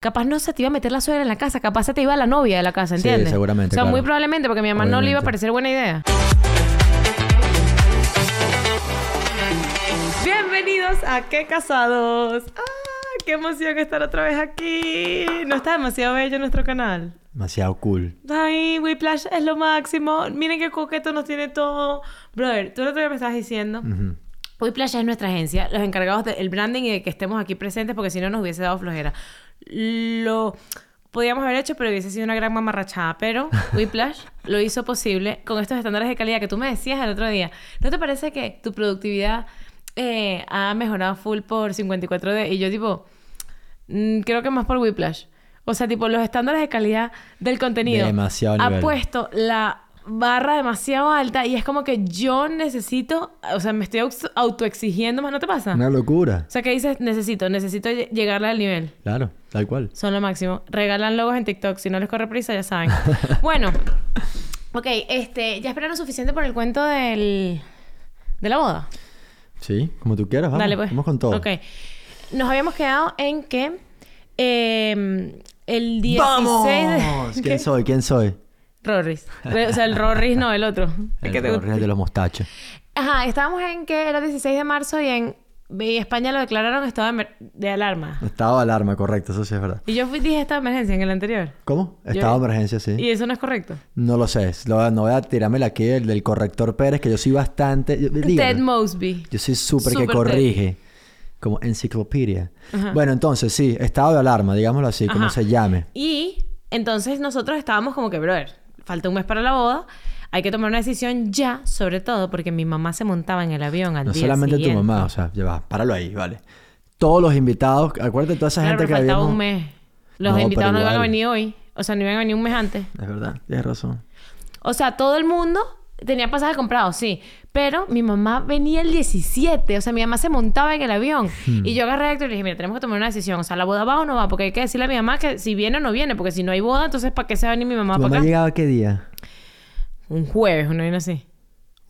capaz no se te iba a meter la suegra en la casa, capaz se te iba la novia de la casa, Sí, ¿entiendes? seguramente, O sea, claro. muy probablemente, porque a mi mamá no le iba a parecer buena idea. Bienvenidos a Qué Casados. ¡Ah! ¡Qué emoción estar otra vez aquí! ¿No está demasiado bello nuestro canal? Demasiado cool. Ay, Whiplash es lo máximo. Miren qué coqueto nos tiene todo. Brother, tú el otro día me estabas diciendo. Ujú. Whiplash es nuestra agencia, los encargados del branding y de que estemos aquí presentes, porque si no nos hubiese dado flojera. Lo podíamos haber hecho, pero hubiese sido una gran mamarrachada. Pero Whiplash lo hizo posible con estos estándares de calidad que tú me decías el otro día. ¿No te parece que tu productividad eh, ha mejorado full por 54D? Y yo, tipo, mm, creo que más por Whiplash. O sea, tipo, los estándares de calidad del contenido. Demasiado Ha nivel. puesto la barra demasiado alta y es como que yo necesito, o sea, me estoy autoexigiendo más, ¿no te pasa? Una locura. O sea, que dices, necesito, necesito lle- llegarle al nivel. Claro, tal cual. Son lo máximo. Regalan logos en TikTok. Si no les corre prisa, ya saben. bueno. Ok, este... ¿Ya esperaron suficiente por el cuento del... De la boda? Sí, como tú quieras, vamos. Dale, pues. Vamos con todo. Ok. Nos habíamos quedado en que... eh, el 16 ¡Vamos! de... ¿Quién soy? ¿Quién soy? Rorris. O sea, el Rorris no, el otro. El El que te. Rorris de los mostachos. Ajá, estábamos en que era 16 de marzo y en y España lo declararon estado de, alarma. Estado de alarma, correcto, eso sí es verdad. Y yo fui, dije estado de emergencia en el anterior. ¿Cómo? Yo- Estado de emergencia, sí. Y eso no es correcto. No lo sé. Lo- no voy a tirármela aquí del, del corrector Pérez, que yo soy bastante... yo- dígame. Ted Mosby. Yo soy súper que corrige. Como enciclopedia. Ajá. Bueno, entonces sí, estado de alarma, digámoslo así, como se llame. Y entonces nosotros estábamos como que, brother, falta un mes para la boda. Hay que tomar una decisión ya, sobre todo porque mi mamá se montaba en el avión al No día solamente tu siguiente. mamá, o sea, ya va, páralo ahí, vale. Todos los invitados, acuérdate toda esa Claro, gente pero que habíamos... un mes. Los No, invitados no iban a venir hoy. O sea, no iban a venir un mes antes. Es verdad, tienes razón. O sea, todo el mundo tenía pasaje comprado, sí. Pero mi mamá venía el 17. O sea, mi mamá se montaba en el avión. Hmm. Y yo agarré a Héctor y le dije, mira, tenemos que tomar una decisión. O sea, ¿la boda va o no va? Porque hay que decirle a mi mamá que si viene o no viene. Porque si no hay boda, entonces ¿para qué se va a venir mi mamá ¿Tu para mamá acá? llegaba qué día? Un jueves, una vaina así.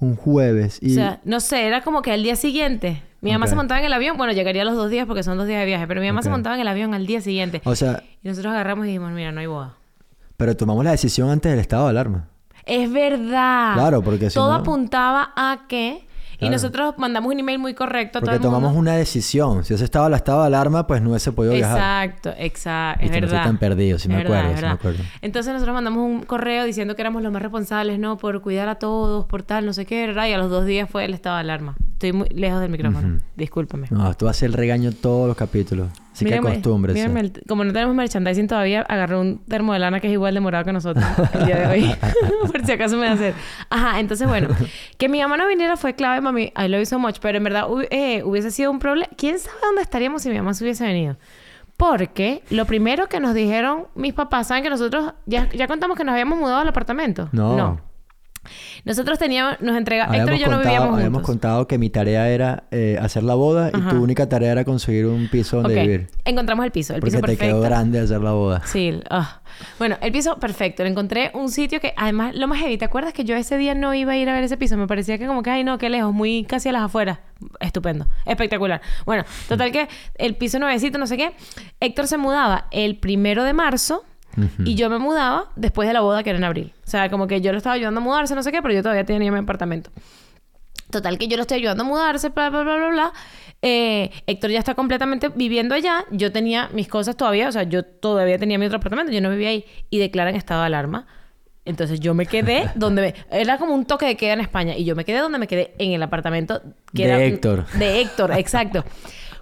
Un jueves. Y... O sea, no sé, era como que al día siguiente. Mi mamá se montaba en el avión. Bueno, llegaría los dos días porque son dos días de viaje. Pero mi mamá se montaba en el avión al día siguiente. o sea, Y nosotros agarramos y dijimos, mira, no hay boda. pero tomamos la decisión antes del estado de alarma. Es verdad. Claro, porque si Todo no- apuntaba a que... Y nosotros mandamos un email muy correcto a todo Porque el mundo. tomamos una decisión. Si ese estaba el estado de alarma, pues no hubiese podido viajar. Exacto, exacto. Es no verdad. estoy tan perdido, sí me verdad, acuerdo, sí me acuerdo. Entonces nosotros mandamos un correo diciendo que éramos los más responsables, ¿no? Por cuidar a todos, por tal, no sé qué, ¿verdad? Y a los dos días fue el estado de alarma. Estoy muy lejos del micrófono. Discúlpame. No, tú haces el regaño todos los capítulos. Así que acostúmbrese. mírame el- como no tenemos merchandising todavía, agarré un termo de lana que es igual de morado que nosotros el día de hoy. Por si acaso me va a hacer. Ajá, entonces bueno, que mi mamá no viniera fue clave, mami. I love you so much. Pero en verdad eh, hubiese sido un problema. ¿Quién sabe dónde estaríamos si mi mamá se hubiese venido? Porque lo primero que nos dijeron mis papás, ¿saben que nosotros ya, ya contamos que nos habíamos mudado al apartamento? No. Nosotros teníamos, nos entregamos, Héctor y yo no contado, vivíamos habíamos juntos. contado que mi tarea era eh, hacer la boda y tu única tarea era conseguir un piso donde vivir. Encontramos el piso, el Porque piso te perfecto. quedó grande hacer la boda. Sí, ah. bueno, el piso perfecto. Le encontré un sitio que, además, lo más heavy. ¿Te acuerdas que yo ese día no iba a ir a ver ese piso? Me parecía que como que, ay, no, qué lejos, muy casi a las afueras. Estupendo, espectacular. Bueno, total que el piso nuevecito, no sé qué. Héctor se mudaba el primero de marzo Y yo me mudaba después de la boda que era en abril. O sea, como que yo lo estaba ayudando a mudarse, no sé qué, pero yo todavía tenía mi apartamento. Total, que yo lo estoy ayudando a mudarse, bla, bla, bla, bla, bla. Eh, Héctor ya está completamente viviendo allá. Yo tenía mis cosas todavía, o sea, yo todavía tenía mi otro apartamento, yo no vivía ahí. Y declaran estado de alarma. Entonces yo me quedé donde me... Era como un toque de queda en España. Y yo me quedé donde me quedé, en el apartamento que De era... Héctor. De Héctor, exacto.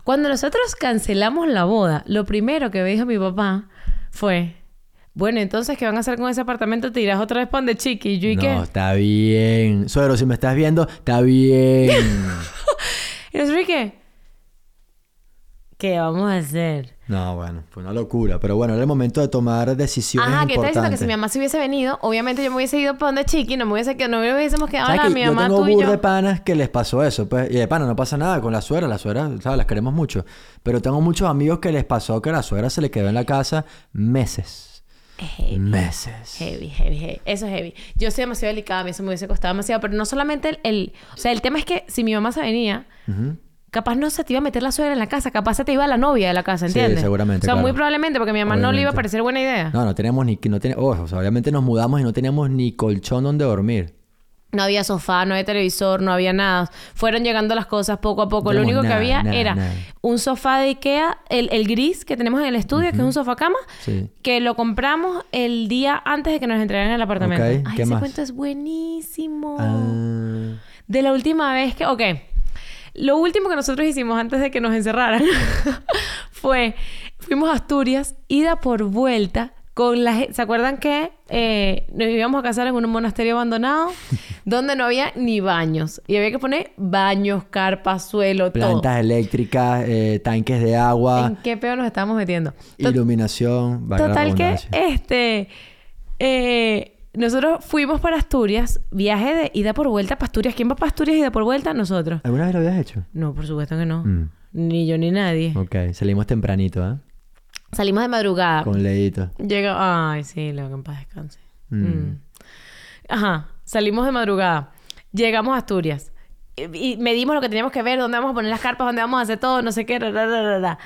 Cuando nosotros cancelamos la boda, lo primero que me dijo mi papá fue... Bueno, entonces, ¿qué van a hacer con ese apartamento? ¿Te irás otra vez para donde Chiqui? Y yo, ¿y qué? No, está bien. Suegro, si me estás viendo, está bien. Y nosotros, ¿y qué? ¿Qué vamos a hacer? no, bueno, fue una locura. Pero bueno, era el momento de tomar decisiones Ajá, que está diciendo que si mi mamá se hubiese venido, obviamente yo me hubiese ido para donde Chiqui, no me hubiese quedado, no me hubiésemos quedado ¿Sabes la que mi yo mamá, tengo tú y yo. de panas que les pasó eso, pues, y de pana no pasa nada con la suegra, la suegra, ¿sabes? Las queremos mucho. Pero tengo muchos amigos que les pasó que la suegra se le quedó en la casa meses. Es heavy. Meses. Heavy, heavy, heavy. Eso es heavy. Yo soy demasiado delicada, a mí eso me hubiese costado demasiado, pero no solamente el, el- O sea, el tema es que si mi mamá se venía, capaz no se te iba a meter la suegra en la casa, capaz se te iba la novia de la casa, Sí, ¿entiendes? seguramente, O sea, muy probablemente, porque a mi mamá no le iba a parecer buena idea. No, no teníamos ni... No teníamos, o sea, obviamente nos mudamos y no teníamos ni colchón donde dormir. No había sofá, no había televisor, no había nada. Fueron llegando las cosas poco a poco. No Lo único que había nada, era nada. un sofá de Ikea, el, el gris que tenemos en el estudio, que es un sofá cama, Sí. que lo compramos el día antes de que nos entregaran el apartamento. Ay, ¿qué ese más? cuento es buenísimo. Ah, De la última vez que... Ok. Lo último que nosotros hicimos antes de que nos encerraran fue... Fuimos a Asturias, ida por vuelta, con la... ¿Se acuerdan que eh, nos íbamos a casar en un monasterio abandonado? donde no había ni baños. Y había que poner baños, carpas, suelo, todo. plantas eléctricas, eh, tanques de agua, ¿En qué peor nos estábamos metiendo? Tot- iluminación... Total que, este... eh, nosotros fuimos para Asturias, viaje de ida por vuelta para Asturias. ¿Quién va para Asturias ida por vuelta? Nosotros. ¿Alguna vez lo habías hecho? No, por supuesto que no. Mm. Ni yo ni nadie. Ok, salimos tempranito, ¿eh? Salimos de madrugada. Con leíto. Llega... Ay, sí, Leo, que en paz descanse. Mm. Mm. Ajá. Salimos de madrugada. Llegamos a Asturias. Y, y medimos lo que teníamos que ver, dónde vamos a poner las carpas, dónde vamos a hacer todo, no sé qué. ra, ra, ra.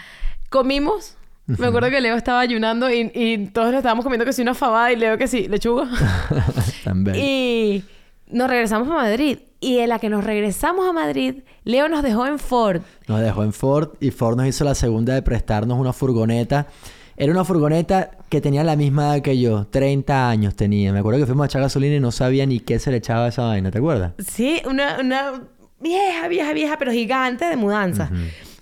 Comimos. Me acuerdo que Leo estaba ayunando y, y todos lo estábamos comiendo que sí una fabada y Leo que sí, lechuga. También. y nos regresamos a Madrid. Y en la que nos regresamos a Madrid, Leo nos dejó en Ford. Nos dejó en Ford y Ford nos hizo la segunda de prestarnos una furgoneta. Era una furgoneta que tenía la misma edad que yo, 30 años tenía. Me acuerdo que fuimos a echar gasolina y no sabía ni qué se le echaba a esa vaina, ¿te acuerdas? Sí, una, una vieja, vieja, vieja, pero gigante de mudanza.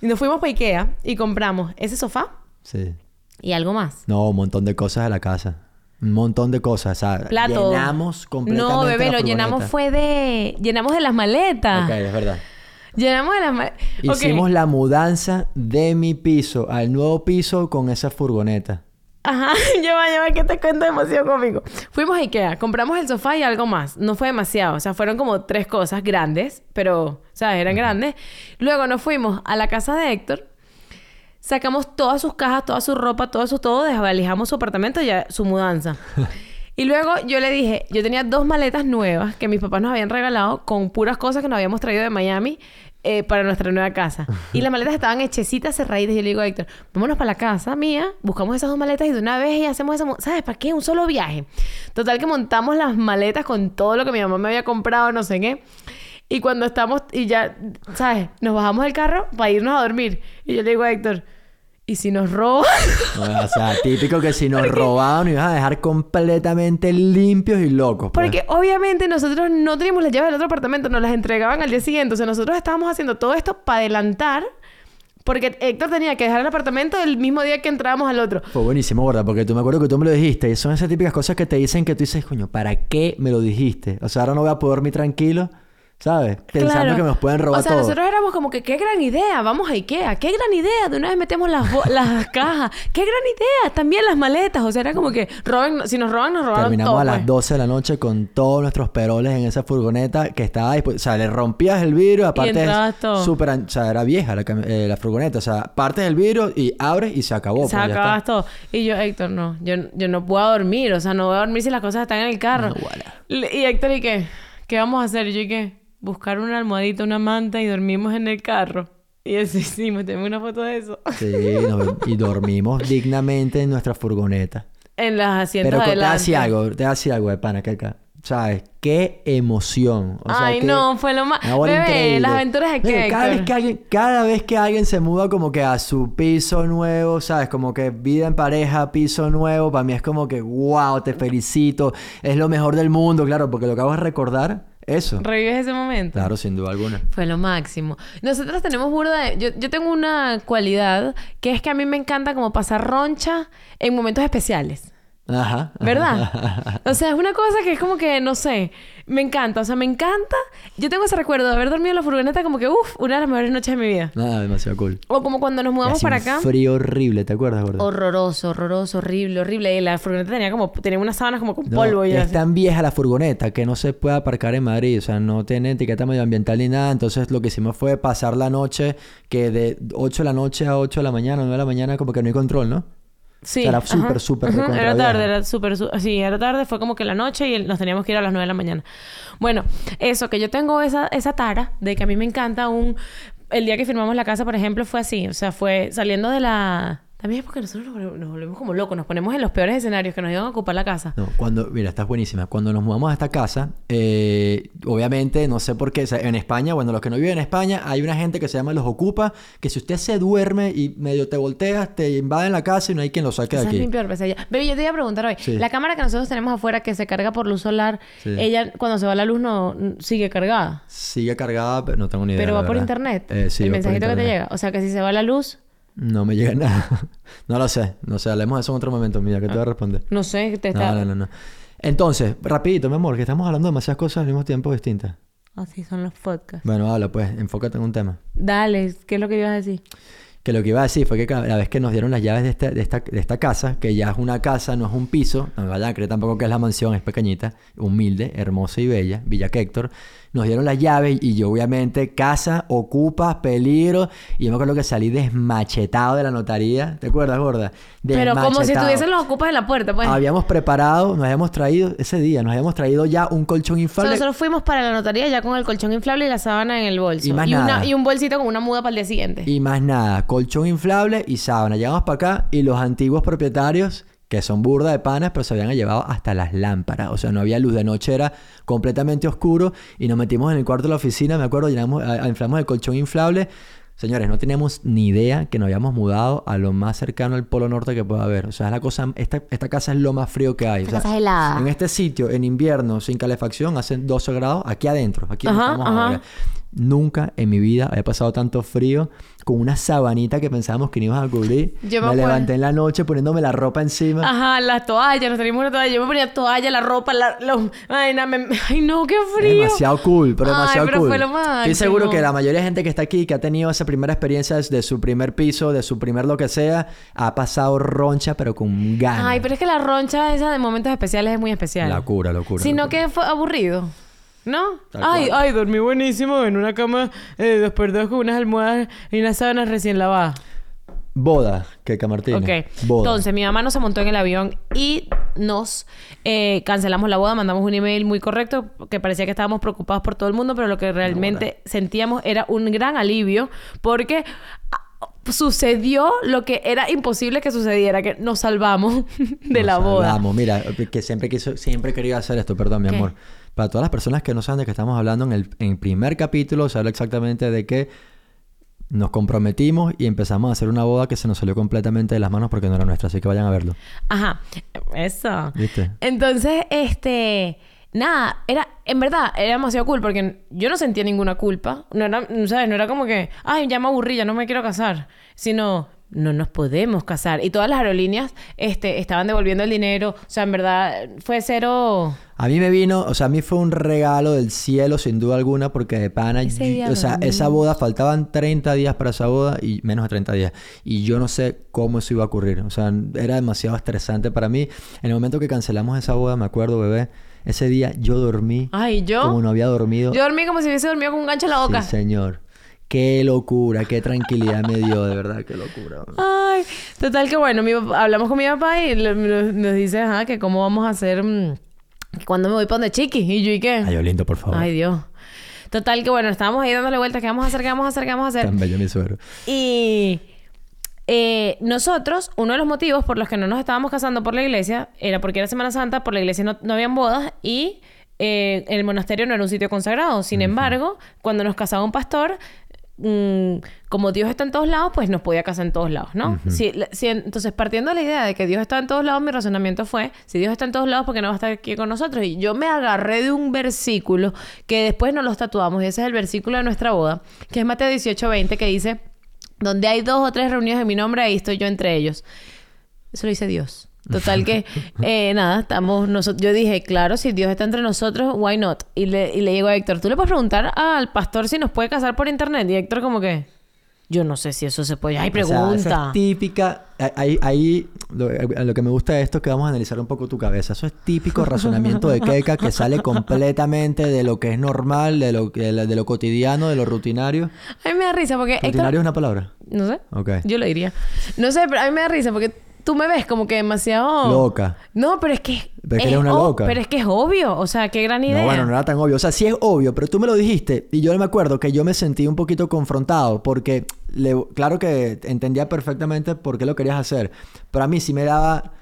Y nos fuimos para Ikea y compramos ese sofá Sí. y algo más. No, un montón de cosas de la casa. Un montón de cosas. O sea, Plato. llenamos completamente No, bebé, la lo llenamos fue de... Llenamos de las maletas. Ok, es verdad. Llenamos de las maletas. Hicimos la mudanza de mi piso al nuevo piso con esa furgoneta. Ajá, ya va, ya va, que te cuento demasiado cómico. Fuimos a Ikea, compramos el sofá y algo más. No fue demasiado, o sea, fueron como tres cosas grandes, pero, ¿sabes? Eran grandes. Luego nos fuimos a la casa de Héctor, sacamos todas sus cajas, toda su ropa, todo su todo, desvalijamos su apartamento y ya su mudanza. Y luego yo le dije, yo tenía dos maletas nuevas que mis papás nos habían regalado con puras cosas que nos habíamos traído de Miami eh, para nuestra nueva casa. Y las maletas estaban hechecitas, cerraditas. Y yo le digo a Héctor, vámonos para la casa mía, buscamos esas dos maletas y de una vez y hacemos esa... ¿Sabes para qué? Un solo viaje. Total que montamos las maletas con todo lo que mi mamá me había comprado, no sé qué. Y cuando estamos, y ya, ¿sabes? Nos bajamos del carro para irnos a dormir. Y yo le digo a Héctor, ¿y si nos roban? O sea, típico que si nos robaban nos iban a dejar completamente limpios y locos. pues. Porque obviamente nosotros no teníamos las llaves del otro apartamento, nos las entregaban al día siguiente. O sea, nosotros estábamos haciendo todo esto para adelantar, porque Héctor tenía que dejar el apartamento el mismo día que entrábamos al otro. Fue buenísimo, gorda, porque tú me acuerdo que tú me lo dijiste. Y son esas típicas cosas que te dicen que tú dices, coño, ¿para qué me lo dijiste? O sea, ahora no voy a poder dormir tranquilo, ¿sabes? Pensando Claro. que nos pueden robar O sea, todo. nosotros éramos como que, qué gran idea, vamos a Ikea, qué gran idea, de una vez metemos las, las cajas, qué gran idea, también las maletas, o sea, era como que, roben, si nos roban, nos robaron Terminamos todo. a las pues. 12 de la noche con todos nuestros peroles en esa furgoneta que estaba dispu- O sea, le rompías el vidrio, aparte es súper... O sea, era vieja la, eh, la furgoneta. O sea, partes del vidrio y abres y se acabó. Se pues, acabas todo. Y yo, Héctor, no. Yo, yo no puedo dormir. O sea, no voy a dormir si las cosas están en el carro. No, y Héctor, ¿y qué? ¿Qué vamos a hacer? Y yo, ¿y qué? Buscar una almohadita, una manta y dormimos en el carro. Y eso hicimos. Tengo una foto de eso. Sí, nos- y dormimos dignamente en nuestra furgoneta. En las asientos Pero co- te adelante. hacía algo, te hacía algo de pana que acá. ¿Sabes? Qué emoción. O sea, Ay, no, fue lo más... Bebé, increíble. las aventuras de qué, cada vez que alguien Cada vez que alguien se muda como que a su piso nuevo, ¿sabes? Como que vida en pareja, piso nuevo, para mí es como que, wow, te felicito. Es lo mejor del mundo, claro, porque lo que hago es recordar eso. ¿Revives ese momento? Claro, sin duda alguna. Fue lo máximo. Nosotros tenemos burda de... Yo, yo tengo una cualidad que es que a mí me encanta como pasar roncha en momentos especiales. Ajá. ¿Verdad? O sea, es una cosa que es como que, no sé, me encanta. O sea, me encanta. Yo tengo ese recuerdo de haber dormido en la furgoneta como que, uff, una de las mejores noches de mi vida. Nada, demasiado cool. O como cuando nos mudamos para un acá. frío horrible, ¿te acuerdas, gordo? Horroroso, horroroso, horrible, horrible. Y la furgoneta tenía como, tenía unas sábanas como con No, polvo y es así. tan vieja la furgoneta que no se puede aparcar en Madrid, o sea, no tiene etiqueta medioambiental ni nada, entonces lo que hicimos fue pasar la noche, que de 8 de la noche a 8 de la mañana, 9 de la mañana, como que no hay control, ¿no? Sí. O sea, era súper, súper Era tarde, era súper... Sí, era tarde. Fue como que la noche y nos teníamos que ir a las 9 de la mañana. Bueno, eso, que yo tengo esa, esa tara de que a mí me encanta un el día que firmamos la casa, por ejemplo, fue así. O sea, fue saliendo de la... También es porque nosotros nos volvemos, como locos. Nos ponemos en los peores escenarios que nos iban a ocupar la casa. No, cuando, mira, estás buenísima. Cuando nos mudamos a esta casa, eh, obviamente, no sé por qué, o sea, en España, bueno, los que no viven en España, hay una gente que se llama los ocupa, que si usted se duerme y medio te volteas, te invaden la casa y no hay quien lo saque de Esa es mi aquí. peor pesadilla. Baby, yo te iba a preguntar hoy. Sí. La cámara que nosotros tenemos afuera que se carga por luz solar, Sí. ella cuando se va la luz no sigue cargada. Sigue cargada, pero no tengo ni idea. Pero va por internet. Eh, sí, el por mensajito que te llega. O sea que si se va la luz, No me llega nada. no lo sé. No sé, hablemos de eso en otro momento. Mira, que te voy a responder. no sé, te No, está. no, no, no. Entonces, rapidito, mi amor, que estamos hablando de demasiadas cosas al mismo tiempo distintas. Así son los podcasts. Bueno, habla pues, enfócate en un tema. Dale, ¿qué es lo que ibas a decir? Que lo que iba a decir fue que cada- la vez que nos dieron las llaves de, este- de, esta, de esta casa, que ya es una casa, no es un piso, no me vayan a creer tampoco que es la mansión, es pequeñita, humilde, hermosa y bella, Villa Héctor, nos dieron las llaves y yo obviamente casa, ocupas, peligro, y yo me acuerdo que salí desmachetado de la notaría, ¿te acuerdas, gorda? Pero como si estuviesen los ocupas en la puerta, pues. Habíamos preparado, nos habíamos traído, ese día, nos habíamos traído ya un colchón O sea, inflable. nosotros fuimos para la notaría ya con el colchón inflable y la sábana en el bolso. Y más nada. y un bolsito con una muda para el día siguiente. Y más nada, colchón inflable y sábana. Llegamos para acá y los antiguos propietarios, que son burda de panas, pero se habían llevado hasta las lámparas. O sea, no había luz de noche, era completamente oscuro. Y nos metimos en el cuarto de la oficina, me acuerdo, llenamos, inflamos el colchón inflable. Señores, no teníamos ni idea que nos habíamos mudado a lo más cercano al polo norte que pueda haber. O sea, es la cosa, esta, esta casa es lo más frío que hay. O sea, casa es helada. En este sitio, en invierno, sin calefacción, hacen 12 grados aquí adentro. Aquí Ajá, estamos ajá. ahora. Nunca en mi vida había pasado tanto frío con una sabanita que pensábamos que no íbamos a cubrir. Yo me levanté en la noche poniéndome la ropa encima. Ajá, las toallas, nos teníamos una toalla. Yo me ponía toalla, la ropa, la, Ay, na- me- ay, no, qué frío. Demasiado cool, pero Ay, demasiado pero cool. fue lo Estoy seguro que la mayoría de gente que está aquí, que ha tenido esa primera experiencia de su primer piso, de su primer lo que sea, ha pasado roncha, pero con ganas. Ay, pero es que la roncha esa de momentos especiales es muy especial. Locura, locura. Sino locura. que fue aburrido. ¿No? Tal Ay, cual. ay, dormí buenísimo en una cama eh, dos por dos con unas almohadas y unas sábanas recién lavadas. Boda, que Martínez. Ok. Boda. Entonces, mi mamá nos se montó en el avión y nos eh, cancelamos la boda. Mandamos un email muy correcto que parecía que estábamos preocupados por todo el mundo, pero lo que realmente sentíamos era un gran alivio porque ah, sucedió lo que era imposible que sucediera, que nos salvamos de Nos la boda. salvamos. Mira, que siempre quiso, siempre querido hacer esto, perdón, mi ¿Qué? amor. Para todas las personas que no saben de qué estamos hablando, en el, en primer capítulo se habla exactamente de que nos comprometimos y empezamos a hacer una boda que se nos salió completamente de las manos porque no era nuestra, así que vayan a verlo. Ajá. Eso. ¿Viste? Entonces, este... Nada, era... En verdad, era demasiado cool porque yo no sentía ninguna culpa. No era, ¿sabes? No era como que... Ay, ya me aburrí, ya no me quiero casar. Sino... No nos podemos casar. Y todas las aerolíneas este, estaban devolviendo el dinero. O sea, en verdad, fue cero... A mí me vino, o sea, a mí fue un regalo del cielo sin duda alguna porque de pana, yo- o sea, esa boda faltaban 30 días para esa boda y menos de 30 días y yo no sé cómo eso iba a ocurrir, o sea, era demasiado estresante para mí. En el momento que cancelamos esa boda, me acuerdo, bebé, ese día yo dormí Ay, yo... como no había dormido. Yo dormí como si hubiese dormido con un gancho en la boca. Sí, señor. Qué locura, qué tranquilidad me dio, de verdad, qué locura. Ay, total que bueno, mi papá- hablamos con mi papá y nos dice, ajá, que cómo vamos a hacer mm, cuando me voy para donde Chiqui. Y yo, ¿y qué? Ay, lindo, por favor. Ay, Dios. Total que bueno, estábamos ahí dándole vueltas, ¿qué vamos a hacer? ¿Qué vamos a hacer? ¿Qué vamos a hacer? Tan bello mi suegro. Y eh, nosotros, uno de los motivos por los que no nos estábamos casando por la iglesia era porque era Semana Santa, por la iglesia no, no habían bodas y eh, el monasterio no era un sitio consagrado. Sin embargo, cuando nos casaba un pastor, mm, como Dios está en todos lados, pues nos podía casar en todos lados, ¿no? Si- entonces, partiendo de la idea de que Dios está en todos lados, mi razonamiento fue, si Dios está en todos lados, ¿por qué no va a estar aquí con nosotros? Y yo me agarré de un versículo que después nos los tatuamos, y ese es el versículo de nuestra boda, que es Mateo 18:20, que dice, donde hay dos o tres reunidos en mi nombre, ahí estoy yo entre ellos. Eso lo dice Dios. Total que, eh, nada, estamos nosotros. Yo dije, claro, si Dios está entre nosotros, why not? Y le, y le digo a Héctor, ¿tú le puedes preguntar al pastor si nos puede casar por internet? Y Héctor, como que, yo no sé si eso se puede. Ay, O sea, pregunta. esa es típica. Ahí, ahí lo, lo que me gusta de esto es que vamos a analizar un poco tu cabeza. Eso es típico razonamiento de Keka que sale completamente de lo que es normal, de lo, que- de lo cotidiano, de lo rutinario. A mí me da risa porque Héctor. ¿Rutinario es una palabra? No sé. Ok. Yo lo diría. No sé, pero a mí me da risa porque tú me ves como que demasiado... Loca. No, pero es que... Pero es que una loca. Pero es que es obvio. O sea, qué gran idea. No, bueno, no era tan obvio. O sea, sí es obvio, pero tú me lo dijiste y yo me acuerdo que yo me sentí un poquito confrontado porque, le- claro que entendía perfectamente por qué lo querías hacer, pero a mí sí me daba,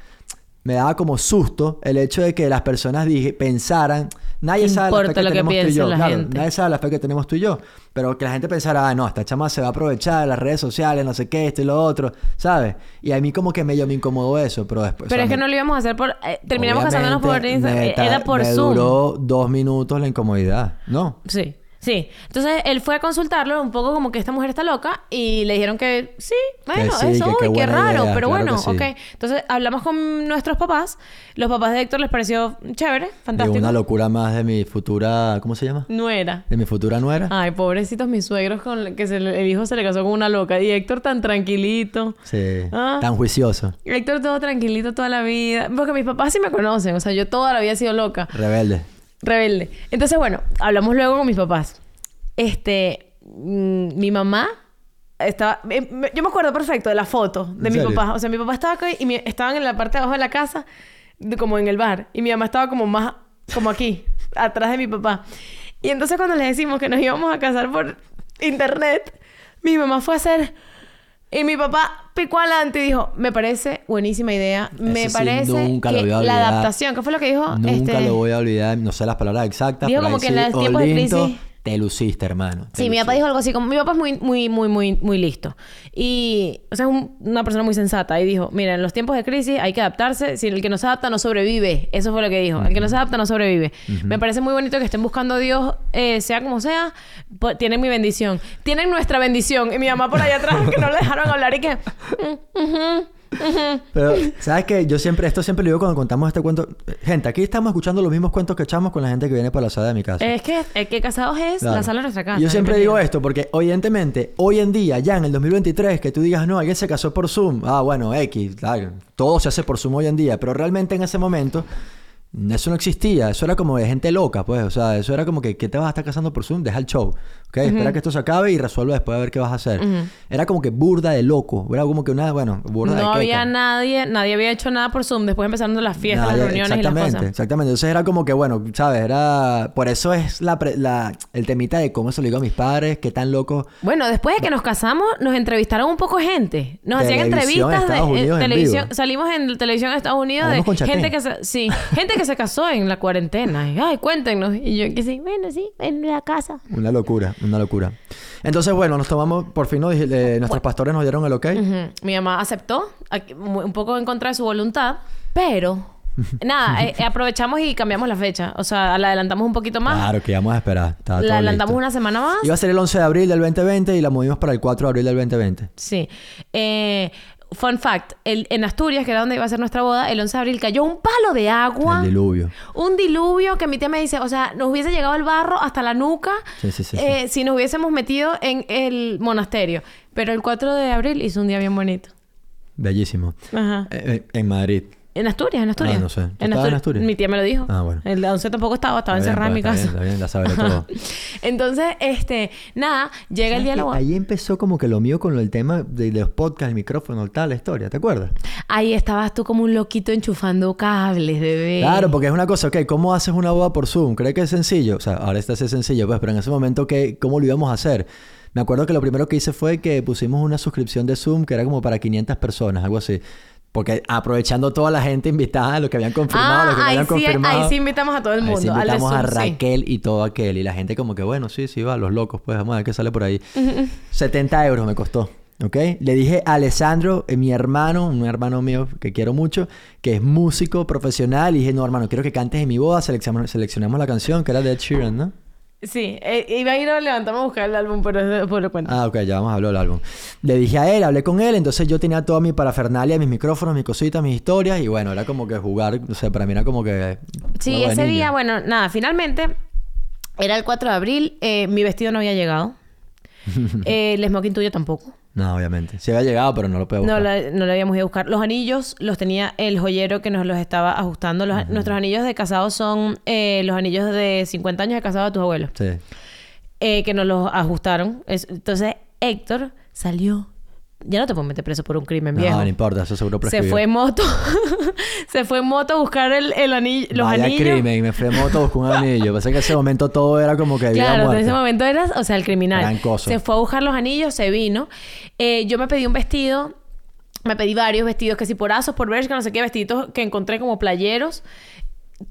me daba como susto el hecho de que las personas dije, pensaran, nadie ¿Qué sabe la fe que lo que tenemos tú y yo, la claro, gente? nadie sabe la fe que tenemos tú y yo, pero que la gente pensara, ah, no, esta chama se va a aprovechar de las redes sociales, no sé qué, esto y lo otro, ¿sabes? Y a mí como que medio me incomodó eso, pero después... Pero o sea, es que no lo íbamos a hacer por... eh, terminamos casándonos por Instagram. Era por me Zoom. duró dos minutos la incomodidad. No. Sí, sí. Entonces él fue a consultarlo un poco como que esta mujer está loca y le dijeron que sí, bueno, sí, eso, que uy, qué raro, idea, pero claro bueno, sí. ok. Entonces hablamos con nuestros papás. Los papás de Héctor les pareció chévere, fantástico. una locura más de mi futura... ¿Cómo se llama? No era. De mi futura nuera. Ay, pobrecitos mis suegros con que se le- el hijo se le casó con una loca. Y Héctor tan tranquilito. Sí. Ah. Tan juicioso. Héctor todo tranquilito toda la vida. Porque mis papás sí me conocen. O sea, yo toda la vida he sido loca. Rebelde. Rebelde. Entonces, bueno, hablamos luego con mis papás. Este, mm, mi mamá estaba, eh, me- yo me acuerdo perfecto de la foto de ¿En mi serio? papá. O sea, mi papá estaba acá y mi- estaban en la parte de abajo de la casa, de- como en el bar, y mi mamá estaba como más, como aquí, atrás de mi papá. Y entonces cuando le decimos que nos íbamos a casar por internet, mi mamá fue a hacer y mi papá picó adelante y dijo, me parece buenísima idea, me sí parece nunca lo que voy a la adaptación, ¿qué fue lo que dijo? Nunca Este, lo voy a olvidar. No sé las palabras exactas. Dijo pero como ahí que en los tiempos de crisis- Te luciste, hermano. te Sí, mi papá luciste. dijo algo así como... Mi papá es muy, muy, muy, muy, muy listo. Y... O sea, es un- una persona muy sensata. Y dijo, mira, en los tiempos de crisis hay que adaptarse. Si el que no se adapta no sobrevive. Eso fue lo que dijo. El que no se adapta no sobrevive. Me parece muy bonito que estén buscando a Dios, eh, sea como sea. po- Tienen mi bendición. Tienen nuestra bendición. Y mi mamá por allá atrás que no le dejaron hablar y que... "Mm, ujú, ujú". Pero, ¿sabes qué? Yo siempre, esto siempre lo digo cuando contamos este cuento. Gente, aquí estamos escuchando los mismos cuentos que echamos con la gente que viene por la sala de mi casa. Es que el que casados es Claro. la sala de nuestra casa. Yo siempre digo esto porque, evidentemente, hoy en día, ya en el 2023, que tú digas, no, alguien se casó por Zoom. Ah, bueno, X, claro, todo se hace por Zoom hoy en día. Pero realmente en ese momento, eso no existía. Eso era como de gente loca, pues. O sea, eso era como que, ¿qué te vas a estar casando por Zoom? Deja el show. ¿Ok? Espera que esto se acabe y resuelve después a ver qué vas a hacer. Era como que burda de loco. Era como que una, bueno, burda de No queca. había nadie, nadie había hecho nada por Zoom. Después empezaron las fiestas, Nadie- las reuniones y las exactamente, cosas. Exactamente. Entonces era como que, bueno, ¿sabes? Era... Por eso es la, pre- la- el temita de cómo se lo digo a mis padres, qué tan loco... Bueno, después de que nos casamos, nos entrevistaron un poco gente. Nos hacían entrevistas en de eh, Unidos en televisión. vivo. Salimos en televisión en Estados Unidos de Hablamos Chaquén. gente que se, sí, gente que se casó en la cuarentena. Y, Ay, cuéntenos. Y yo que sí, bueno, sí, en la casa. Una locura, una locura. Entonces, bueno, nos tomamos, por fin nos eh, nuestros pastores nos dieron el ok. Mi mamá aceptó, un poco en contra de su voluntad, pero nada, eh, aprovechamos y cambiamos la fecha. O sea, la adelantamos un poquito más. Claro, que íbamos a esperar. Estaba la adelantamos listo. una semana más. Iba a ser el 11 de abril del 2020 y la movimos para el 4 de abril del 2020. Sí. Eh, fun fact, el- en Asturias, que era donde iba a ser nuestra boda, el 11 de abril cayó un palo de agua. El diluvio. Un diluvio que mi tía me dice, o sea, nos hubiese llegado el barro hasta la nuca Sí, sí, sí, eh, si nos hubiésemos metido en el monasterio. Pero el 4 de abril hizo un día bien bonito. Bellísimo. Ajá. Eh, eh, en Madrid. En Asturias, en Asturias. Ah, no sé. ¿Tú estabas en Asturias? Mi tía me lo dijo. Ah, bueno. El 11 tampoco estaba, estaba Está bien, encerrada en mi pues, casa. Está bien, está bien, la todo. Entonces, este, nada, llega el boda. Ahí empezó como que lo mío con el tema de, de los podcasts, el micrófono, tal, la historia, ¿te acuerdas? Ahí estabas tú como un loquito enchufando cables, bebé. Claro, porque es una cosa, ok, ¿cómo haces una boda por Zoom? ¿Crees que es sencillo? O sea, ahora está es sencillo, pues, pero en ese momento, ¿qué, ¿cómo lo íbamos a hacer? Me acuerdo que lo primero que hice fue que pusimos una suscripción de Zoom que era como para 500 personas, algo así. Porque aprovechando toda la gente invitada, los que habían confirmado, los que no Ah, ahí habían sí, confirmado. ahí sí invitamos a todo el Ahí mundo. sí al de invitamos a Zoom, sí. Raquel y todo aquel. Y la gente como que, bueno, sí, sí, va, los locos, pues vamos a ver qué sale por ahí. 70 euros me costó. ¿Ok? Le dije a Alessandro, eh, mi hermano, un hermano mío que quiero mucho, que es músico profesional, y dije, no, hermano, quiero que cantes en mi boda. Seleccionamos, seleccionamos la canción, que era de Ed Sheeran, ¿no? Sí, eh, iba a ir a levantarme a buscar el álbum, pero después lo cuento. Ah, ok, ya vamos a hablar del álbum. Le dije a él, hablé con él, entonces yo tenía toda mi parafernalia, mis micrófonos, mis cositas, mis historias, y bueno, era como que jugar, o sea, para mí era como que... sí, ese día, bueno, nada, finalmente era el 4 de abril, eh, mi vestido no había llegado. Eh, el smoking tuyo tampoco. No, obviamente. Sí había llegado, pero no lo puedo No, buscar. la- no lo habíamos ido a buscar. Los anillos los tenía el joyero que nos los estaba ajustando. Los- Nuestros anillos de casados son eh, los anillos de 50 años de casado de tus abuelos. Sí. eh, que nos los ajustaron. Es- entonces Héctor salió Ya no te pueden meter preso por un crimen No, viejo. no importa, eso seguro se prescribió. fue en moto. se fue en moto a buscar el, el anillo, los Vaya anillos. crimen, me fui en moto a buscar un anillo. Pasa que en ese momento todo era como que o Claro, en ese momento era, o sea, el criminal. Se fue a buscar los anillos, se vino. Eh, yo me pedí un vestido, me pedí varios vestidos, que si por Asos, por Bershka, no sé qué, vestiditos que encontré como playeros.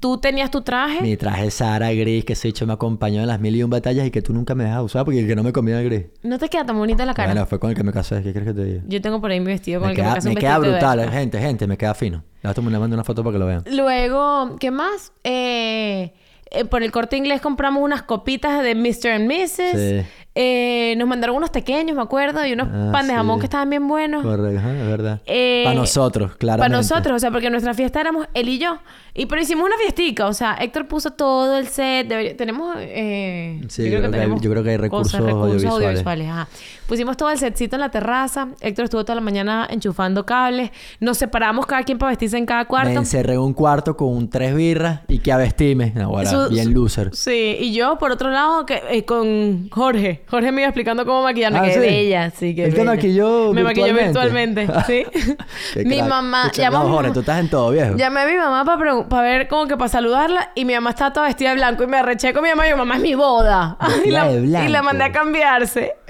Tú tenías tu traje. Mi traje Sara gris que se hecho me acompañó en las mil y un batallas y que tú nunca me dejas usar porque el que no me combina el gris. No te queda tan bonita la cara. Bueno, fue con el que me casé. ¿Qué crees que te diga? Yo tengo por ahí mi vestido con Me el que me queda, casé me queda de brutal, gente, gente, me queda fino. Le mando una foto para que lo vean. Luego, ¿qué más? Eh, eh, por el corte inglés compramos unas copitas de Mr. and Mrs. Sí. Eh, nos mandaron unos pequeños, me acuerdo, y unos Ah, pan de jamón que estaban bien buenos. Correcto, ajá, es verdad. Eh, para nosotros, claro. Para nosotros, o sea, porque en nuestra fiesta éramos él y yo. Y pero hicimos una fiestica, o sea, Héctor puso todo el set. debería- tenemos. eh, Sí, yo creo que hay- yo creo que hay recursos audiovisuales. ajá. Pusimos todo el setcito en la terraza. Héctor estuvo toda la mañana enchufando cables. Nos separamos cada quien para vestirse en cada Me cuarto. encerré en un cuarto con un tres birras y que a vestirme. No, bueno, Su- bien su- loser. Sí, y yo por otro lado que, eh, con Jorge. Jorge me iba explicando cómo maquillarme. Ah, que ¿sí? bella, sí, que Él te maquilló Me maquilló virtualmente. sí. Mi mamá, Escucha, llamó a no, Jorge, tú estás en todo, viejo. Llamé a mi mamá para ver como que para saludarla y mi mamá estaba toda vestida de blanco y me arreché con mi mamá y mi mamá es mi boda. y, la, de y la blanco. mandé a cambiarse.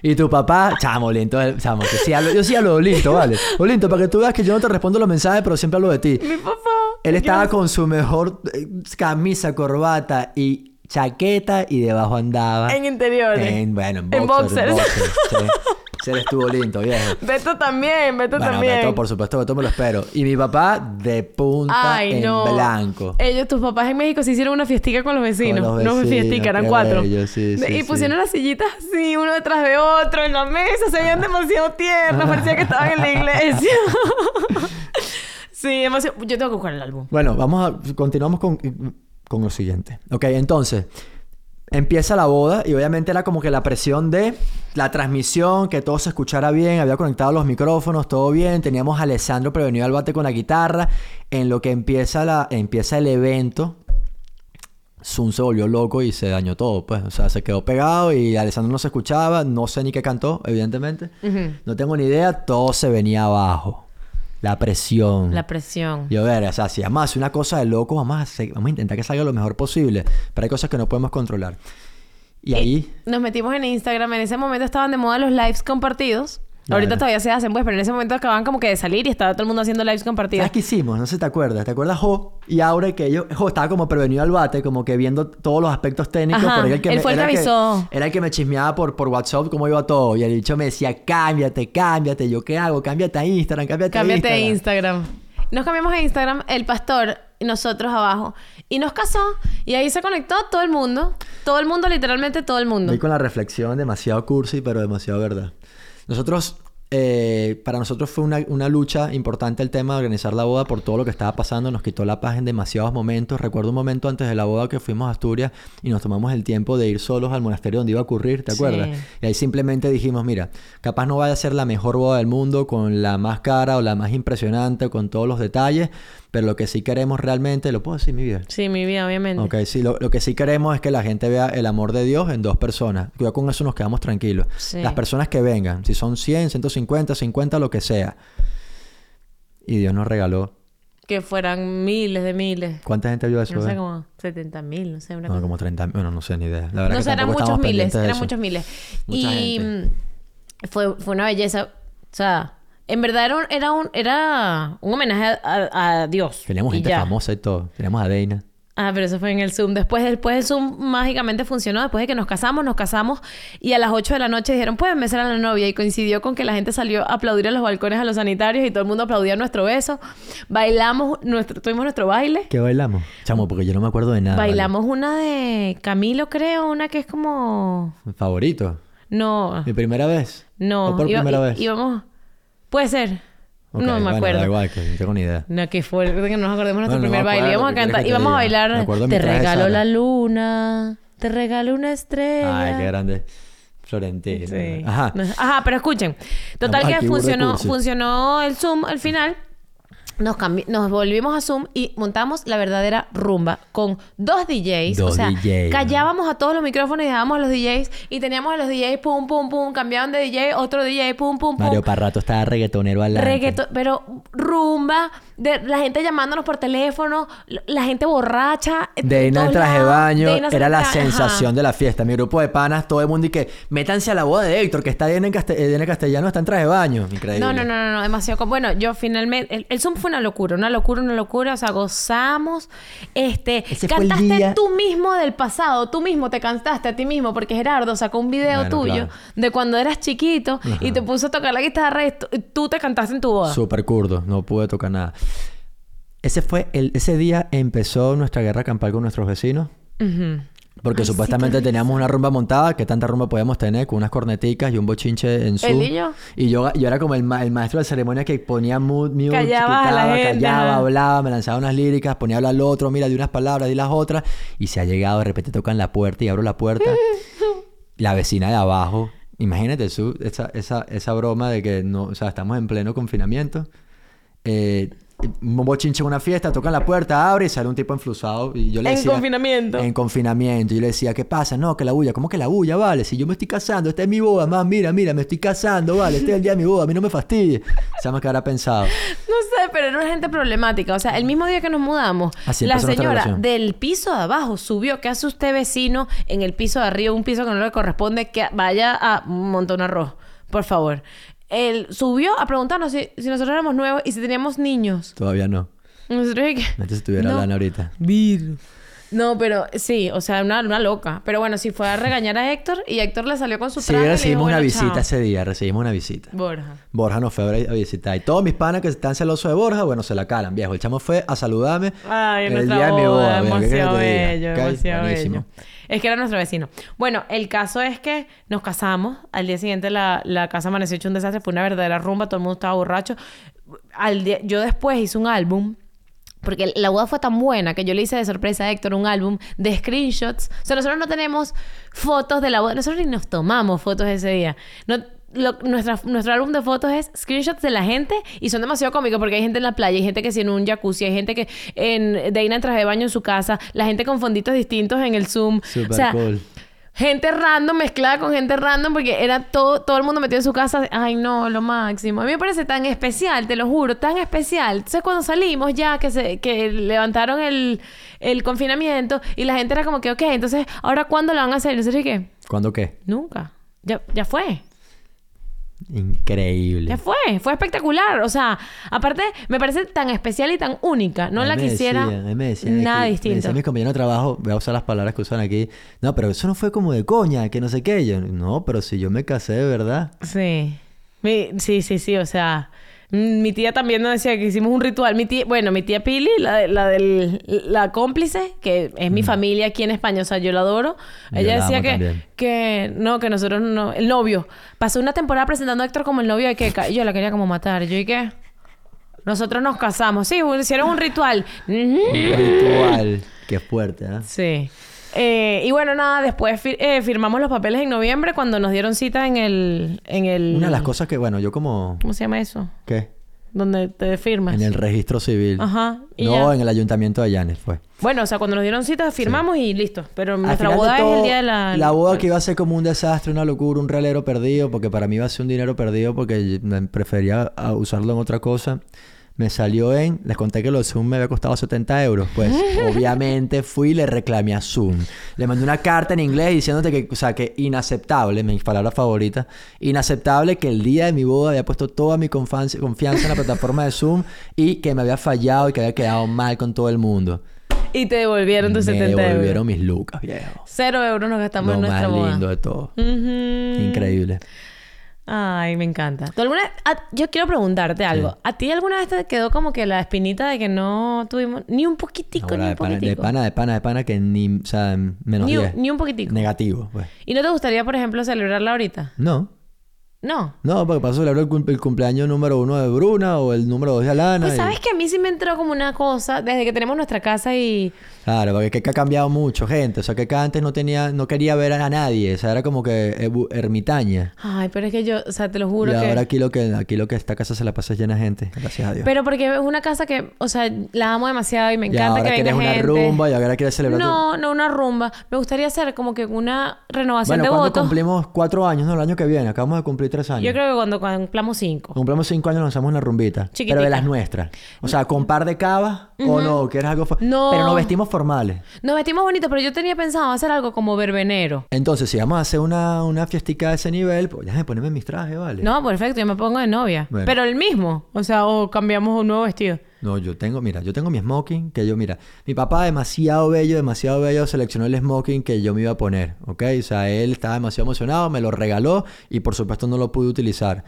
Y tu papá, chamo, Olinto, el- chamo, que sí hablo- yo sí hablo de Olinto, ¿vale? Olinto, para que tú veas que yo no te respondo los mensajes, pero siempre hablo de ti. mi papá. Él ¿qué estaba con su mejor eh, camisa, corbata y chaqueta y debajo andaba... En interiores. En, bueno, en En boxer. En boxers. boxer, sí. Tú, Olinto, viejo. Beto también, Beto Bueno, también. Beto, por supuesto, Beto me lo espero. Y mi papá de punta Ay, en no. blanco. Ellos, tus papás en México se hicieron una fiestica con los vecinos. Con los no vecinos, fiestica, eran cuatro. bello, sí, sí, y pusieron las sillitas así, uno detrás de otro, en la mesa. Se veían demasiado tiernos. Parecía que estaban en la iglesia. sí, demasiado... Yo tengo que buscar el álbum. Bueno, vamos a... Continuamos con, con lo siguiente. Ok, entonces... Empieza la boda y obviamente era como que la presión de la transmisión, que todo se escuchara bien, había conectado los micrófonos, todo bien, teníamos a Alessandro prevenido al bate con la guitarra, en lo que empieza, la, empieza el evento, Zoom se volvió loco y se dañó todo, pues, o sea, se quedó pegado y Alessandro no se escuchaba, no sé ni qué cantó, evidentemente, no tengo ni idea, todo se venía abajo, la presión. La presión. Yo, ver, o sea, si a hacer una cosa de loco, vamos a, hacer- vamos a intentar que salga lo mejor posible. Pero hay cosas que no podemos controlar. Y ahí, Nos metimos en Instagram. En ese momento estaban de moda los lives compartidos. Ahorita todavía se hacen, pues, pero en ese momento acababan como que de salir y estaba todo el mundo haciendo lives compartidos. ¿sabes qué hicimos? No sé si te acuerdas. ¿Te acuerdas Jo y Aure? Que ellos, Jo estaba como prevenido al bate, como que viendo todos los aspectos técnicos. Ajá, pero el que él me- fue el que avisó. Era el que me chismeaba por, por WhatsApp cómo iba todo. Y el bicho me decía, cámbiate, cámbiate. Yo, ¿qué hago? Cámbiate a Instagram, cámbiate, Cámbiate a Instagram. Instagram. Nos cambiamos a Instagram, el pastor y nosotros abajo. Y nos casó. Y ahí se conectó todo el mundo. Todo el mundo, literalmente todo el mundo. Voy con la reflexión demasiado cursi, pero demasiado verdad. Nosotros, eh, para nosotros fue una, una lucha importante el tema de organizar la boda por todo lo que estaba pasando. Nos quitó la paz en demasiados momentos. Recuerdo un momento antes de la boda que fuimos a Asturias y nos tomamos el tiempo de ir solos al monasterio donde iba a ocurrir, ¿te Sí. acuerdas? Y ahí simplemente dijimos, mira, capaz no vaya a ser la mejor boda del mundo con la más cara o la más impresionante o con todos los detalles, pero lo que sí queremos realmente, ¿lo puedo decir mi vida? Sí, mi vida, obviamente. Ok, sí, lo, lo que sí queremos es que la gente vea el amor de Dios en dos personas. Ya con eso nos quedamos tranquilos. Sí. Las personas que vengan, si son 100, 150, 50, lo que sea. Y Dios nos regaló. Que fueran miles de miles. ¿Cuánta gente vio eso? No eh? sé, como 70 mil, no sé, una No, cosa. como 30, bueno, no sé ni idea. La verdad No que sé, eran muchos miles, eran muchos miles. Mucha y gente. mm, fue, fue una belleza. O sea, en verdad era un, era un, era un homenaje a, a- a Dios. Teníamos Y gente ya. famosa y todo. Teníamos a Deina. Ah, pero eso fue en el Zoom. Después, después el Zoom mágicamente funcionó. Después de que nos casamos, nos casamos. Y a las 8 de la noche dijeron, pueden besar a la novia. Y coincidió con que la gente salió a aplaudir a los balcones a los sanitarios y todo el mundo aplaudía nuestro beso. Bailamos, nuestro, tuvimos nuestro baile. ¿Qué bailamos? Chamo, porque yo no me acuerdo de nada. Bailamos una de Camilo, creo. Una que es como... Favorito. No, ¿Mi primera vez? no. ¿O por Iba- primera í- vez? Íbamos... Puede ser. Ok, no me bueno, acuerdo. Da igual, que no tengo ni idea. No, que fue que nos acordemos de nuestro No, no primer baile. Íbamos a ¿qué quieres cantar, te íbamos a bailar. Te regalo la luna, te regalo una estrella. Ay, qué grande. Florentino. Sí. Ajá. Ajá, pero escuchen. Total que funcionó, funcionó el Zoom al final. Nos, nos volvimos a Zoom y montamos la verdadera rumba con dos DJs. Dos o sea, DJs, callábamos a todos los micrófonos y dejábamos a los DJs y teníamos a los DJs pum, pum, pum, cambiaban de DJ, otro DJ, pum, pum, pum. Mario Parrato estaba reggaetonero al Reggaeton, pero rumba, de la gente llamándonos por teléfono, la gente borracha. eh, Deina en todos traje de baño Deina era la ajá. sensación de la fiesta. Mi grupo de panas, todo el mundo y que métanse a la boda de Héctor, que está Deina en, eh, Deina Castellano, está en traje de baño. Increíble. No, no, no, no, no, demasiado. Bueno, yo finalmente. El, el Zoom fue una locura, una locura, una locura. O sea, gozamos. Este. Ese cantaste día- tú mismo del pasado, tú mismo te cantaste a ti mismo, porque Gerardo sacó un video Bueno, tuyo claro. de cuando eras chiquito y te puso a tocar la guitarra y tú te cantaste en tu boda. Súper curdo, no pude tocar nada. Ese fue el, ese día empezó nuestra guerra campal con nuestros vecinos. Ujú. Porque Ay, sí, supuestamente qué teníamos una rumba montada, que tanta rumba podíamos tener, con unas corneticas y un bochinche en su. ¿Él y yo? Y yo, yo era como el, ma- el maestro de ceremonia que ponía mood, mute, Callabas a la quitaba, callaba, hablaba, me lanzaba unas líricas, ponía a hablar al otro, mira, di unas palabras, di las otras. Y se ha llegado, de repente tocan la puerta y abro la puerta. la vecina de abajo. Imagínate su, esa, esa, esa broma de que no, o sea, estamos en pleno confinamiento. Eh, un bochinche en una fiesta, tocan la puerta, abre y sale un tipo enflusado. Y yo le En decía, confinamiento. En confinamiento. Y yo le decía, ¿qué pasa? No, que la bulla. ¿Cómo que la bulla? Vale, si yo me estoy casando, esta es mi boda, más, mira, mira, me estoy casando, vale, este es el día de mi boda, a mí no me fastidie. Sabemos que habrá pensado. No sé, pero era una gente problemática. O sea, el mismo día que nos mudamos, Así la señora del piso de abajo subió. ¿Qué hace usted, vecino, en el piso de arriba? Un piso que no le corresponde, que vaya a montar un arroz, por favor. Él subió a preguntarnos si, si nosotros éramos nuevos y si teníamos niños. Todavía no. Nosotros dije que... Antes estuviera No. hablando ahorita. No, pero sí, o sea, una, una loca. Pero bueno, si fue a regañar a Héctor y Héctor le salió con su Sí, traje. le dijo, recibimos una "Bueno, visita chao". ese día, recibimos una visita. Borja. Borja nos fue a visitar. Y todos mis panas que están celosos de Borja, bueno, se la calan, viejo. El chamo fue a saludarme Ay, en el día de mi boda, boda. viejo. ¿Qué quieres que demasiado bello, demasiado buenísimo. bello. Es que era nuestro vecino. Bueno, el caso es que nos casamos. Al día siguiente la, la casa amaneció hecho un desastre. Fue una verdadera rumba. Todo el mundo estaba borracho. Al día- yo después hice un álbum. Porque la boda fue tan buena que yo le hice de sorpresa a Héctor un álbum de screenshots. O sea, nosotros no tenemos fotos de la boda. Nosotros ni nos tomamos fotos ese día. No, lo- nuestra- nuestro álbum de fotos es screenshots de la gente y son demasiado cómicos porque hay gente en la playa, hay gente que sí en un jacuzzi, hay gente que en Deina en traje de baño en su casa, la gente con fonditos distintos en el Zoom. Súper o sea, cool. Gente random mezclada con gente random porque era todo, todo el mundo metido en su casa. Ay, no, lo máximo. A mí me parece tan especial, te lo juro, tan especial. Entonces, cuando salimos ya, que se que levantaron el, el confinamiento y la gente era como que, ok, entonces, ¿ahora cuándo lo van a hacer? Nosotros, ¿qué? ¿Cuándo qué? Nunca. Ya, ya fue. Increíble. Ya fue. Fue espectacular. O sea, aparte, me parece tan especial y tan única. No la quisiera decían, a mí me decían nada que- Me distinto. decían mis compañeros de trabajo, voy a usar las palabras que usan aquí. No, pero eso no fue como de coña, que no sé qué. Yo, no, pero si yo me casé de verdad. Sí. Sí, sí, sí, o sea, mi tía también nos decía que hicimos un ritual. Mi tía, bueno, mi tía Pili, la, de- la del la cómplice, que es mi familia aquí en España, o sea, yo la adoro. Yo Ella la decía que, también. que no, que nosotros no, el novio. Pasó una temporada presentando a Héctor como el novio de Keka y yo la quería como matar. Yo y qué. Nosotros nos casamos. Sí, hicieron un ritual. Un ritual. Qué fuerte, ¿ah? Sí. Eh, y bueno, nada, después fir- eh, firmamos los papeles en noviembre cuando nos dieron cita en el, en el... Una de las cosas que, bueno, yo como... ¿Cómo se llama eso? ¿Qué? Donde te firmas. En el registro civil. Ajá. y No, ya. en el ayuntamiento de Llanes fue. Bueno, o sea, cuando nos dieron cita firmamos y listo. Pero nuestra boda es el día de la... La boda que iba a ser como un desastre, una locura, un relero perdido, porque para mí iba a ser un dinero perdido porque prefería usarlo en otra cosa. Me salió en... Les conté que lo de Zoom me había costado 70 euros. Pues obviamente fui y le reclamé a Zoom. Le mandé una carta en inglés diciéndote que... O sea, que inaceptable, mi palabra favorita. Inaceptable que el día de mi boda había puesto toda mi confianza, confianza en la plataforma de Zoom y que me había fallado y que había quedado mal con todo el mundo. Y te devolvieron tus me 70 devolvieron euros. mis lucas, viejo. Cero euros nos gastamos Lo en nuestra más boda. lindo de todo. Increíble. Ay, me encanta. ¿Tú alguna a- yo quiero preguntarte algo. ¿A ti alguna vez te quedó como que la espinita de que no tuvimos ni un poquitico, Ahora, ni de, un pana, poquitico? de pana, de pana, de pana, que ni, o sea, menos Ni un- 10. ni un poquitico. Negativo, pues. ¿Y no te gustaría, por ejemplo, celebrarla ahorita? No. No. No, porque pasó celebrar el, cum- el cumpleaños número uno de Bruna o el número dos de Alana. Pues y- sabes que a mí sí me entró como una cosa desde que tenemos nuestra casa y... Claro, porque Keka ha cambiado mucho, gente. O sea, Keka antes no tenía, no quería ver a nadie. O sea, era como que ermitaña. Ay, pero es que yo, o sea, te lo juro y que... ahora aquí lo que, aquí lo que esta casa se la pasa llena de gente. Gracias a Dios. Pero porque es una casa que, o sea, la amo demasiado y me y encanta ahora que venga una gente. rumba y ahora quieres celebrar tu- No, no una rumba. Me gustaría hacer como que una renovación Bueno, de cuando votos. cumplimos cuatro años, no, el año que viene. Acabamos de cumplir tres años. Yo creo que cuando, cuando cumplamos cinco. Cumplimos cinco años lanzamos una rumbita. Chiquitica. Pero de las nuestras. O sea, con par de cavas o no, quieres algo... fo- No. Pero nos vestimos formales. Nos vestimos bonito, pero yo tenía pensado hacer algo como verbenero. Entonces, si vamos a hacer una, una fiestica de ese nivel, pues déjame ponerme mis trajes, ¿vale? No, perfecto, yo me pongo de novia. Bueno. Pero el mismo. O sea, o cambiamos un nuevo vestido. No, yo tengo, mira, yo tengo mi smoking que yo, mira, mi papá demasiado bello, demasiado bello seleccionó el smoking que yo me iba a poner, ¿ok? O sea, él estaba demasiado emocionado, me lo regaló y por supuesto no lo pude utilizar.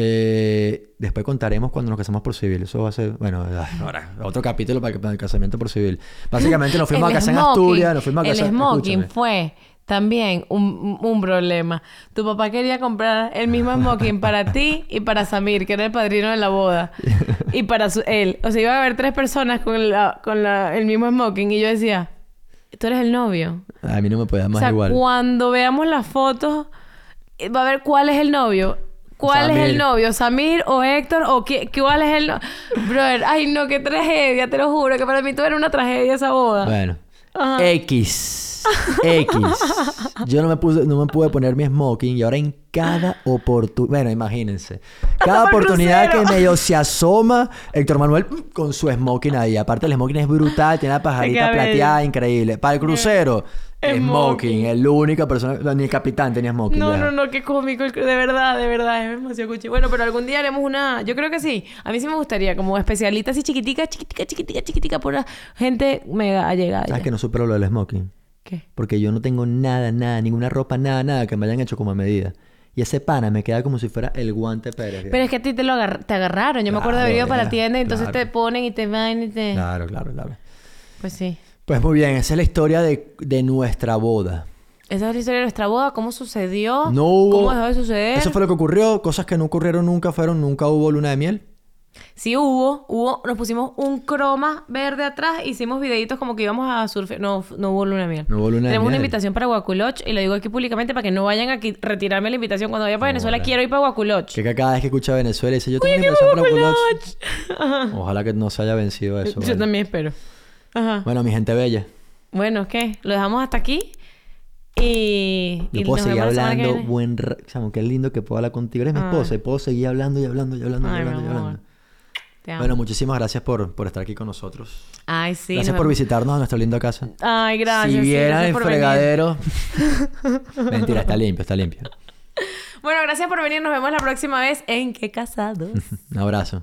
Eh, después contaremos cuando nos casamos por civil. Eso va a ser, bueno, ahora, otro capítulo para, para el casamiento por civil. Básicamente nos fuimos a casar en Asturias, nos fuimos a casar... El smoking escúchame. fue también un, un problema. Tu papá quería comprar el mismo smoking para ti y para Samir, que era el padrino de la boda. Y para su- él. O sea, iba a haber tres personas con, la, con la- el mismo smoking. Y yo decía, tú eres el novio. A mí no me puede dar O más sea, igual. cuando veamos las fotos, eh, va a ver cuál es el novio. ¿Cuál es el novio? ¿Samir o Héctor? ¿O qué, cuál es el novio? Brother, ay no, qué tragedia, te lo juro, que para mí todo era una tragedia esa boda. Bueno. Ajá. X. X. Yo no me puse, no me pude poner mi smoking y ahora en cada oportunidad, bueno, imagínense, cada por oportunidad que medio se asoma Héctor Manuel mm, con su smoking ahí. Aparte el smoking es brutal, tiene la pajarita plateada, increíble. Para el crucero, Smoking. smoking, el única persona, ni el capitán tenía smoking. No, ya. no, no, qué cómico, de verdad, de verdad, es demasiado cuchi. Bueno, pero algún día haremos una, yo creo que sí, a mí sí me gustaría, como especialita así chiquitica, chiquitica, chiquitica, chiquitica, pura gente mega allegada. ¿Sabes que no supero lo del smoking? ¿Qué? Porque yo no tengo nada, nada, ninguna ropa, nada, nada que me hayan hecho como a medida. Y ese pana me queda como si fuera el guante Pérez. Pero es que a ti te lo agar- te agarraron, yo me acuerdo de haber ido para la tienda y entonces te ponen y te van y te... Claro, claro, claro. Pues sí. Pues muy bien, esa es la historia de, de nuestra boda. Esa es la historia de nuestra boda, cómo sucedió, No hubo... cómo dejó de suceder. Eso fue lo que ocurrió. Cosas que no ocurrieron nunca fueron... Nunca hubo luna de miel. Sí hubo, hubo, nos pusimos un croma verde atrás, hicimos videitos como que íbamos a surfear. No, no hubo luna de miel. No hubo luna de Tenemos una miel. invitación para Guaculoch y lo digo aquí públicamente para que no vayan a qui- retirarme la invitación. Cuando vaya para Venezuela quiero ir para Guaculoch. Que cada vez que escucha Venezuela dice... Yo tengo una impresión para Guaculoch. Ojalá que no se haya vencido eso. Yo vale. también espero. Ajá. Bueno, mi gente bella. Bueno, ¿qué? Lo dejamos hasta aquí. Y. Yo y puedo seguir hablando buen... ra- Chamo, qué lindo que puedo hablar contigo. Eres mi Ay. esposa y puedo seguir hablando y hablando y hablando y Ay, hablando y hablando. Amor. Te amo. Bueno, muchísimas gracias por, por estar aquí con nosotros. Ay, sí. gracias nos por vemos. visitarnos a nuestra linda casa. Ay, gracias. si sí, vieran gracias el fregadero... Mentira, está limpio, está limpio. Bueno, gracias por venir. Nos vemos la próxima vez en Qué Casados. Un abrazo.